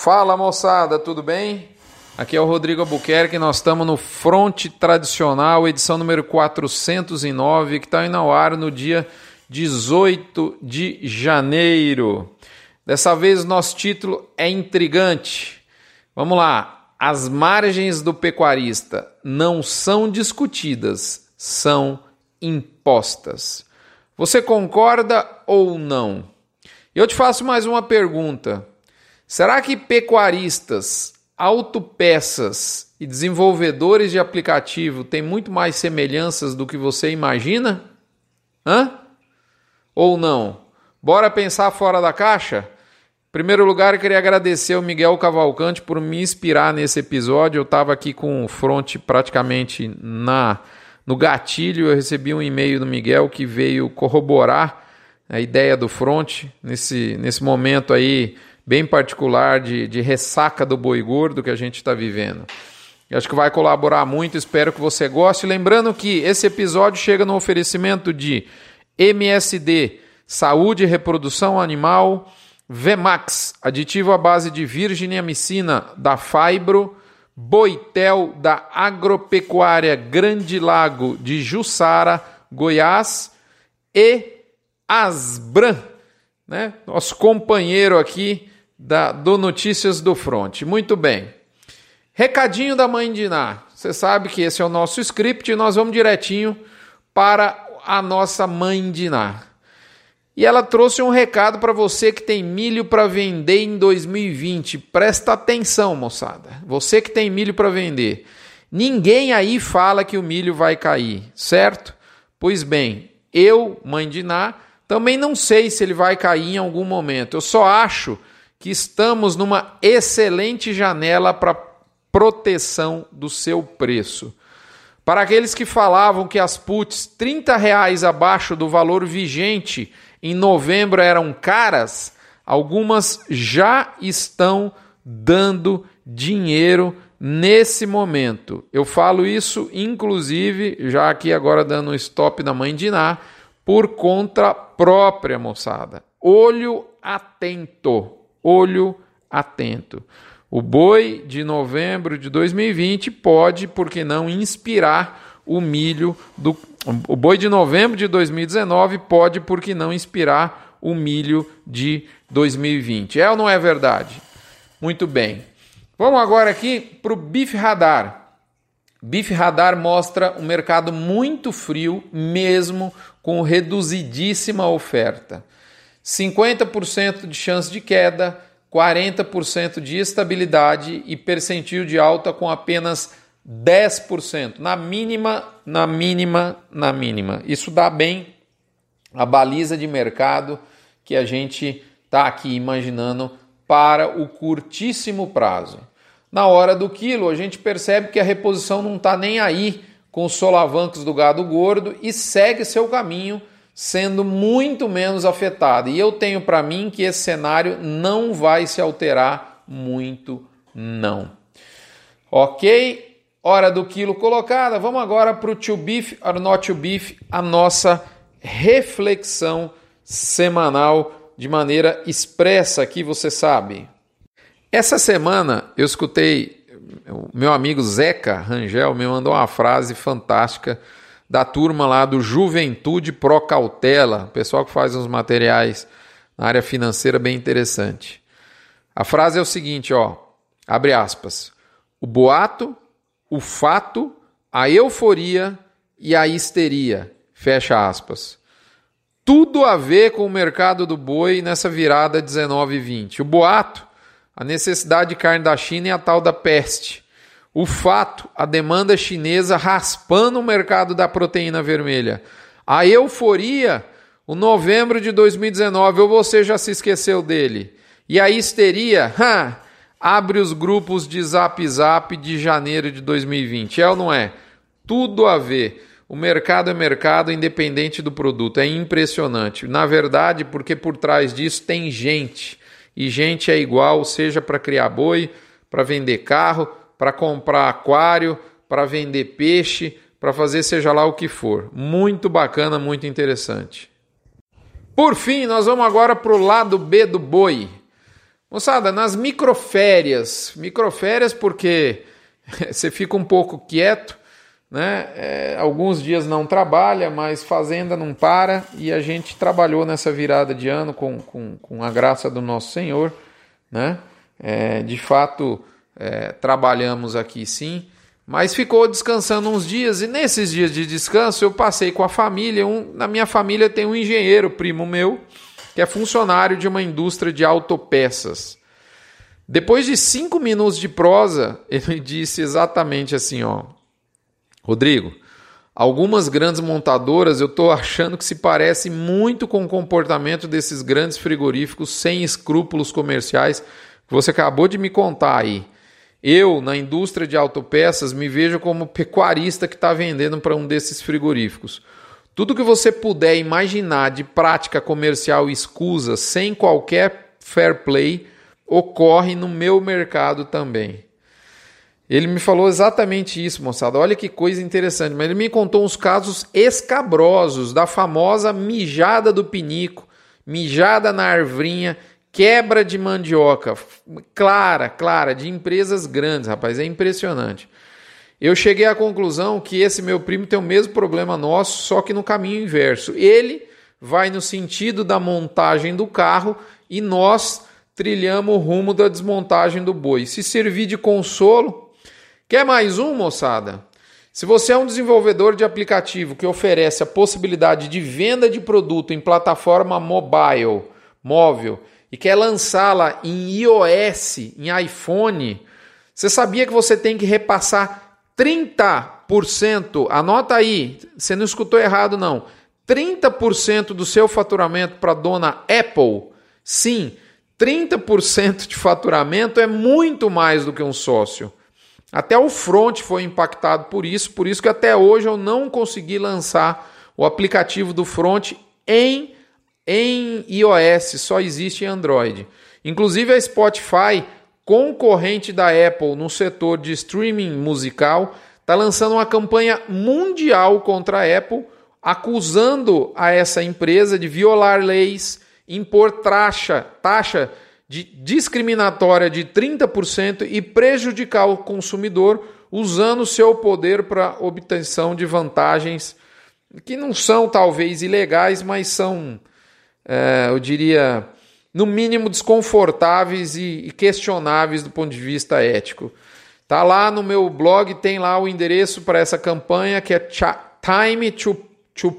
Fala moçada, tudo bem? Aqui é o Rodrigo Albuquerque, nós estamos no Fronte Tradicional, edição número 409, que está indo ao ar no dia 18 de janeiro. Dessa vez nosso título é intrigante. Vamos lá. As margens do pecuarista não são discutidas, são impostas. Você concorda ou não? Eu te faço mais uma pergunta. Será que pecuaristas, autopeças e desenvolvedores de aplicativo têm muito mais semelhanças do que você imagina? Hã? Ou não? Bora pensar fora da caixa? Em primeiro lugar, eu queria agradecer ao Miguel Cavalcante por me inspirar nesse episódio. Eu estava aqui com o front praticamente na no gatilho. Eu recebi um e-mail do Miguel que veio corroborar a ideia do front nesse, nesse momento aí bem particular de, de ressaca do boi gordo que a gente está vivendo. Eu acho que vai colaborar muito, espero que você goste. Lembrando que esse episódio chega no oferecimento de MSD, Saúde e Reprodução Animal, Vemax, aditivo à base de virginiamicina da Fibro, Boitel da Agropecuária Grande Lago de Jussara, Goiás e Asbran, né? nosso companheiro aqui da, do Notícias do Front. Muito bem. Recadinho da mãe de Iná. Você sabe que esse é o nosso script e nós vamos direitinho para a nossa mãe de Iná. E ela trouxe um recado para você que tem milho para vender em 2020. Presta atenção, moçada. Você que tem milho para vender. Ninguém aí fala que o milho vai cair, certo? Pois bem, eu, mãe de Iná, também não sei se ele vai cair em algum momento. Eu só acho que estamos numa excelente janela para proteção do seu preço. Para aqueles que falavam que as puts 30 reais abaixo do valor vigente em novembro eram caras, algumas já estão dando dinheiro nesse momento. Eu falo isso, inclusive, já aqui agora dando um stop na mãe de Ná, por conta própria, moçada. Olho atento, olho atento. O boi de novembro de 2020 pode, por que não, inspirar o milho do. O boi de novembro de 2019 pode, por que não, inspirar o milho de 2020. É ou não é verdade? Muito bem. Vamos agora aqui para o Bife Radar. Bife Radar mostra um mercado muito frio, mesmo com reduzidíssima oferta. 50% de chance de queda, 40% de estabilidade e percentil de alta com apenas 10%. Na mínima, na mínima, na mínima. Isso dá bem a baliza de mercado que a gente está aqui imaginando para o curtíssimo prazo. Na hora do quilo, a gente percebe que a reposição não está nem aí com os solavancos do gado gordo e segue seu caminho, sendo muito menos afetado. E eu tenho para mim que esse cenário não vai se alterar muito, não. Ok? Hora do quilo colocada. Vamos agora para o to beef or not to beef, a nossa reflexão semanal de maneira expressa aqui, você sabe. Essa semana eu escutei meu amigo Zeca Rangel me mandou uma frase fantástica da turma lá do Juventude Pro Cautela, pessoal que faz uns materiais na área financeira bem interessante. A frase é o seguinte, ó, abre aspas: o boato, o fato, a euforia e a histeria, fecha aspas. Tudo a ver com o mercado do boi nessa virada 19 e 20. O boato a necessidade de carne da China e a tal da peste. O fato, a demanda chinesa raspando o mercado da proteína vermelha. A euforia, o novembro de 2019, ou você já se esqueceu dele. E a histeria, ha, abre os grupos de Zap Zap de janeiro de 2020. É ou não é? Tudo a ver. O mercado é mercado independente do produto. É impressionante. Na verdade, porque por trás disso tem gente e gente é igual, seja para criar boi, para vender carro, para comprar aquário, para vender peixe, para fazer seja lá o que for. Muito bacana, muito interessante. Por fim, nós vamos agora para o lado B do boi. Moçada, nas microférias, microférias porque você fica um pouco quieto, né? É, alguns dias não trabalha, mas fazenda não para e a gente trabalhou nessa virada de ano com, com, com a graça do nosso Senhor, né? É, de fato, é, trabalhamos aqui sim, mas ficou descansando uns dias e nesses dias de descanso eu passei com a família. Um, na minha família tem um engenheiro, primo meu, que é funcionário de uma indústria de autopeças. Depois de cinco minutos de prosa, ele disse exatamente assim, ó, Rodrigo, algumas grandes montadoras eu estou achando que se parece muito com o comportamento desses grandes frigoríficos sem escrúpulos comerciais que você acabou de me contar aí. Eu, na indústria de autopeças, me vejo como pecuarista que está vendendo para um desses frigoríficos. Tudo que você puder imaginar de prática comercial escusa, sem qualquer fair play, ocorre no meu mercado também. Ele me falou exatamente isso, moçada. Olha que coisa interessante. Mas ele me contou uns casos escabrosos da famosa mijada do pinico, mijada na arvrinha, quebra de mandioca. Clara, clara, de empresas grandes, rapaz. É impressionante. Eu cheguei à conclusão que esse meu primo tem o mesmo problema nosso, só que no caminho inverso. Ele vai no sentido da montagem do carro e nós trilhamos o rumo da desmontagem do boi. Se servir de consolo, Quer mais um, moçada? Se você é um desenvolvedor de aplicativo que oferece a possibilidade de venda de produto em plataforma mobile, móvel, e quer lançá-la em iOS, em iPhone, você sabia que você tem que repassar 30%, anota aí, você não escutou errado não, 30% do seu faturamento para a dona Apple? Sim, 30% de faturamento é muito mais do que um sócio. Até o front foi impactado por isso, por isso que até hoje eu não consegui lançar o aplicativo do front em, em iOS, só existe em Android. Inclusive a Spotify, concorrente da Apple no setor de streaming musical, está lançando uma campanha mundial contra a Apple, acusando a essa empresa de violar leis, impor taxa, taxa de discriminatória de 30% e prejudicar o consumidor usando seu poder para obtenção de vantagens que não são talvez ilegais, mas são, é, eu diria, no mínimo desconfortáveis e, questionáveis do ponto de vista ético. Tá lá no meu blog, tem lá o endereço para essa campanha que é time to, to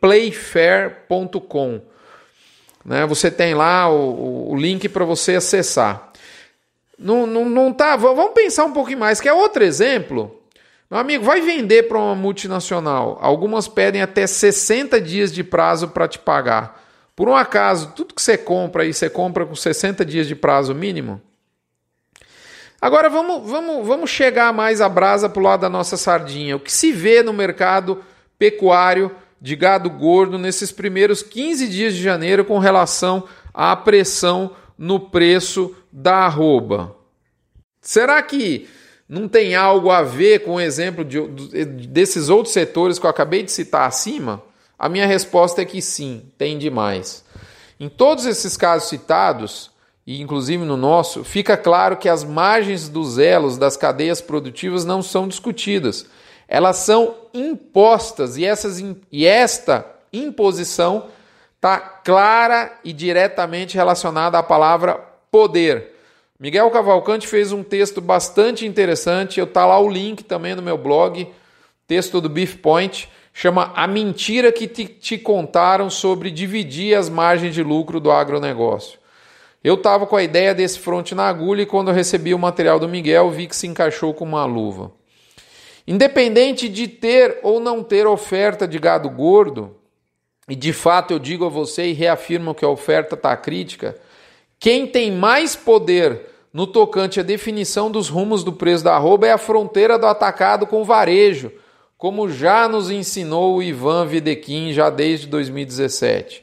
playfair.com. Né? Você tem lá o, o link para você acessar. Não, não, não tá. Vamos pensar um pouquinho mais. Quer outro exemplo? Meu amigo, vai vender para uma multinacional. Algumas pedem até 60 dias de prazo para te pagar. Por um acaso, tudo que você compra aí, você compra com 60 dias de prazo mínimo? Agora vamos, vamos, vamos chegar mais a brasa para o lado da nossa sardinha. O que se vê no mercado pecuário de gado gordo nesses primeiros 15 dias de janeiro com relação à pressão no preço da arroba. Será que não tem algo a ver com o exemplo de, desses outros setores que eu acabei de citar acima? A minha resposta é que sim, tem demais. Em todos esses casos citados, e inclusive no nosso, fica claro que as margens dos elos das cadeias produtivas não são discutidas elas são impostas e, essas, e esta imposição está clara e diretamente relacionada à palavra poder. Miguel Cavalcante fez um texto bastante interessante, eu tá lá o link também no meu blog, texto do Beef Point, chama A Mentira que te, te contaram sobre dividir as margens de lucro do agronegócio. Eu estava com a ideia desse fronte na agulha e quando recebi o material do Miguel, vi que se encaixou com uma luva. Independente de ter ou não ter oferta de gado gordo, e de fato eu digo a você e reafirmo que a oferta está crítica, quem tem mais poder no tocante à definição dos rumos do preço da arroba é a fronteira do atacado com o varejo, como já nos ensinou o Ivan Videquim já desde 2017.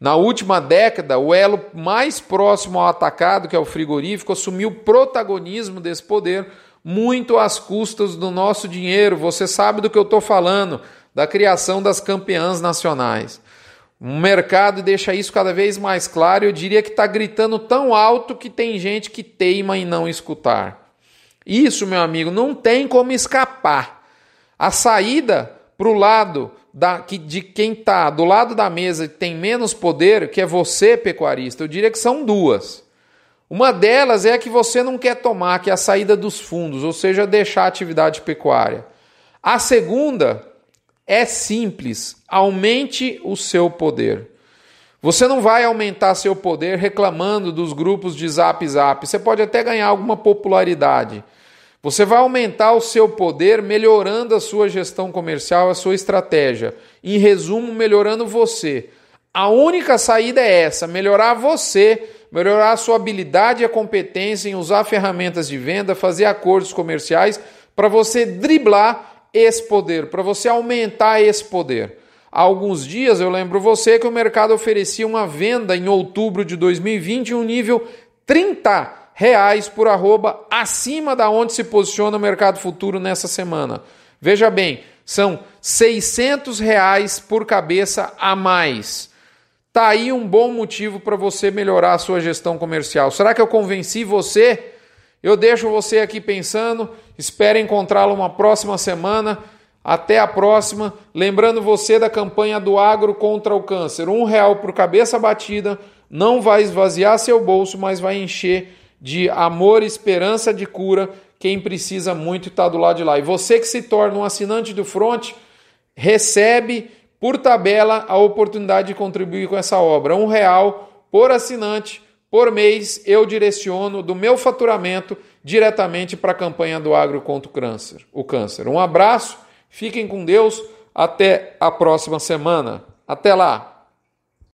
Na última década, o elo mais próximo ao atacado, que é o frigorífico, assumiu protagonismo desse poder muito às custas do nosso dinheiro. Você sabe do que eu estou falando, da criação das campeãs nacionais. O mercado deixa isso cada vez mais claro. Eu diria que está gritando tão alto que tem gente que teima em não escutar. Isso, meu amigo, não tem como escapar. A saída para o lado da, de quem está do lado da mesa e tem menos poder, que é você, pecuarista, eu diria que são duas. Uma delas é a que você não quer tomar, que é a saída dos fundos, ou seja, deixar a atividade pecuária. A segunda é simples: aumente o seu poder. Você não vai aumentar seu poder reclamando dos grupos de zap zap. Você pode até ganhar alguma popularidade. Você vai aumentar o seu poder melhorando a sua gestão comercial, a sua estratégia. Em resumo, melhorando você. A única saída é essa: melhorar você, melhorar a sua habilidade e a competência em usar ferramentas de venda, fazer acordos comerciais para você driblar esse poder, para você aumentar esse poder. Há alguns dias eu lembro você que o mercado oferecia uma venda em outubro de 2020 em um nível 30 reais por arroba acima da onde se posiciona o mercado futuro nessa semana. Veja bem, são 600 reais por cabeça a mais. Tá aí um bom motivo para você melhorar a sua gestão comercial. Será que eu convenci você? Eu deixo você aqui pensando, espero encontrá-lo uma próxima semana. Até a próxima. Lembrando você da campanha do Agro contra o Câncer. Um real por cabeça batida não vai esvaziar seu bolso, mas vai encher de amor esperança de cura quem precisa muito está do lado de lá. E você que se torna um assinante do Front, recebe por tabela a oportunidade de contribuir com essa obra. Um real por assinante por mês eu direciono do meu faturamento diretamente para a campanha do agro contra o câncer. O câncer. Um abraço, fiquem com Deus, até a próxima semana. Até lá!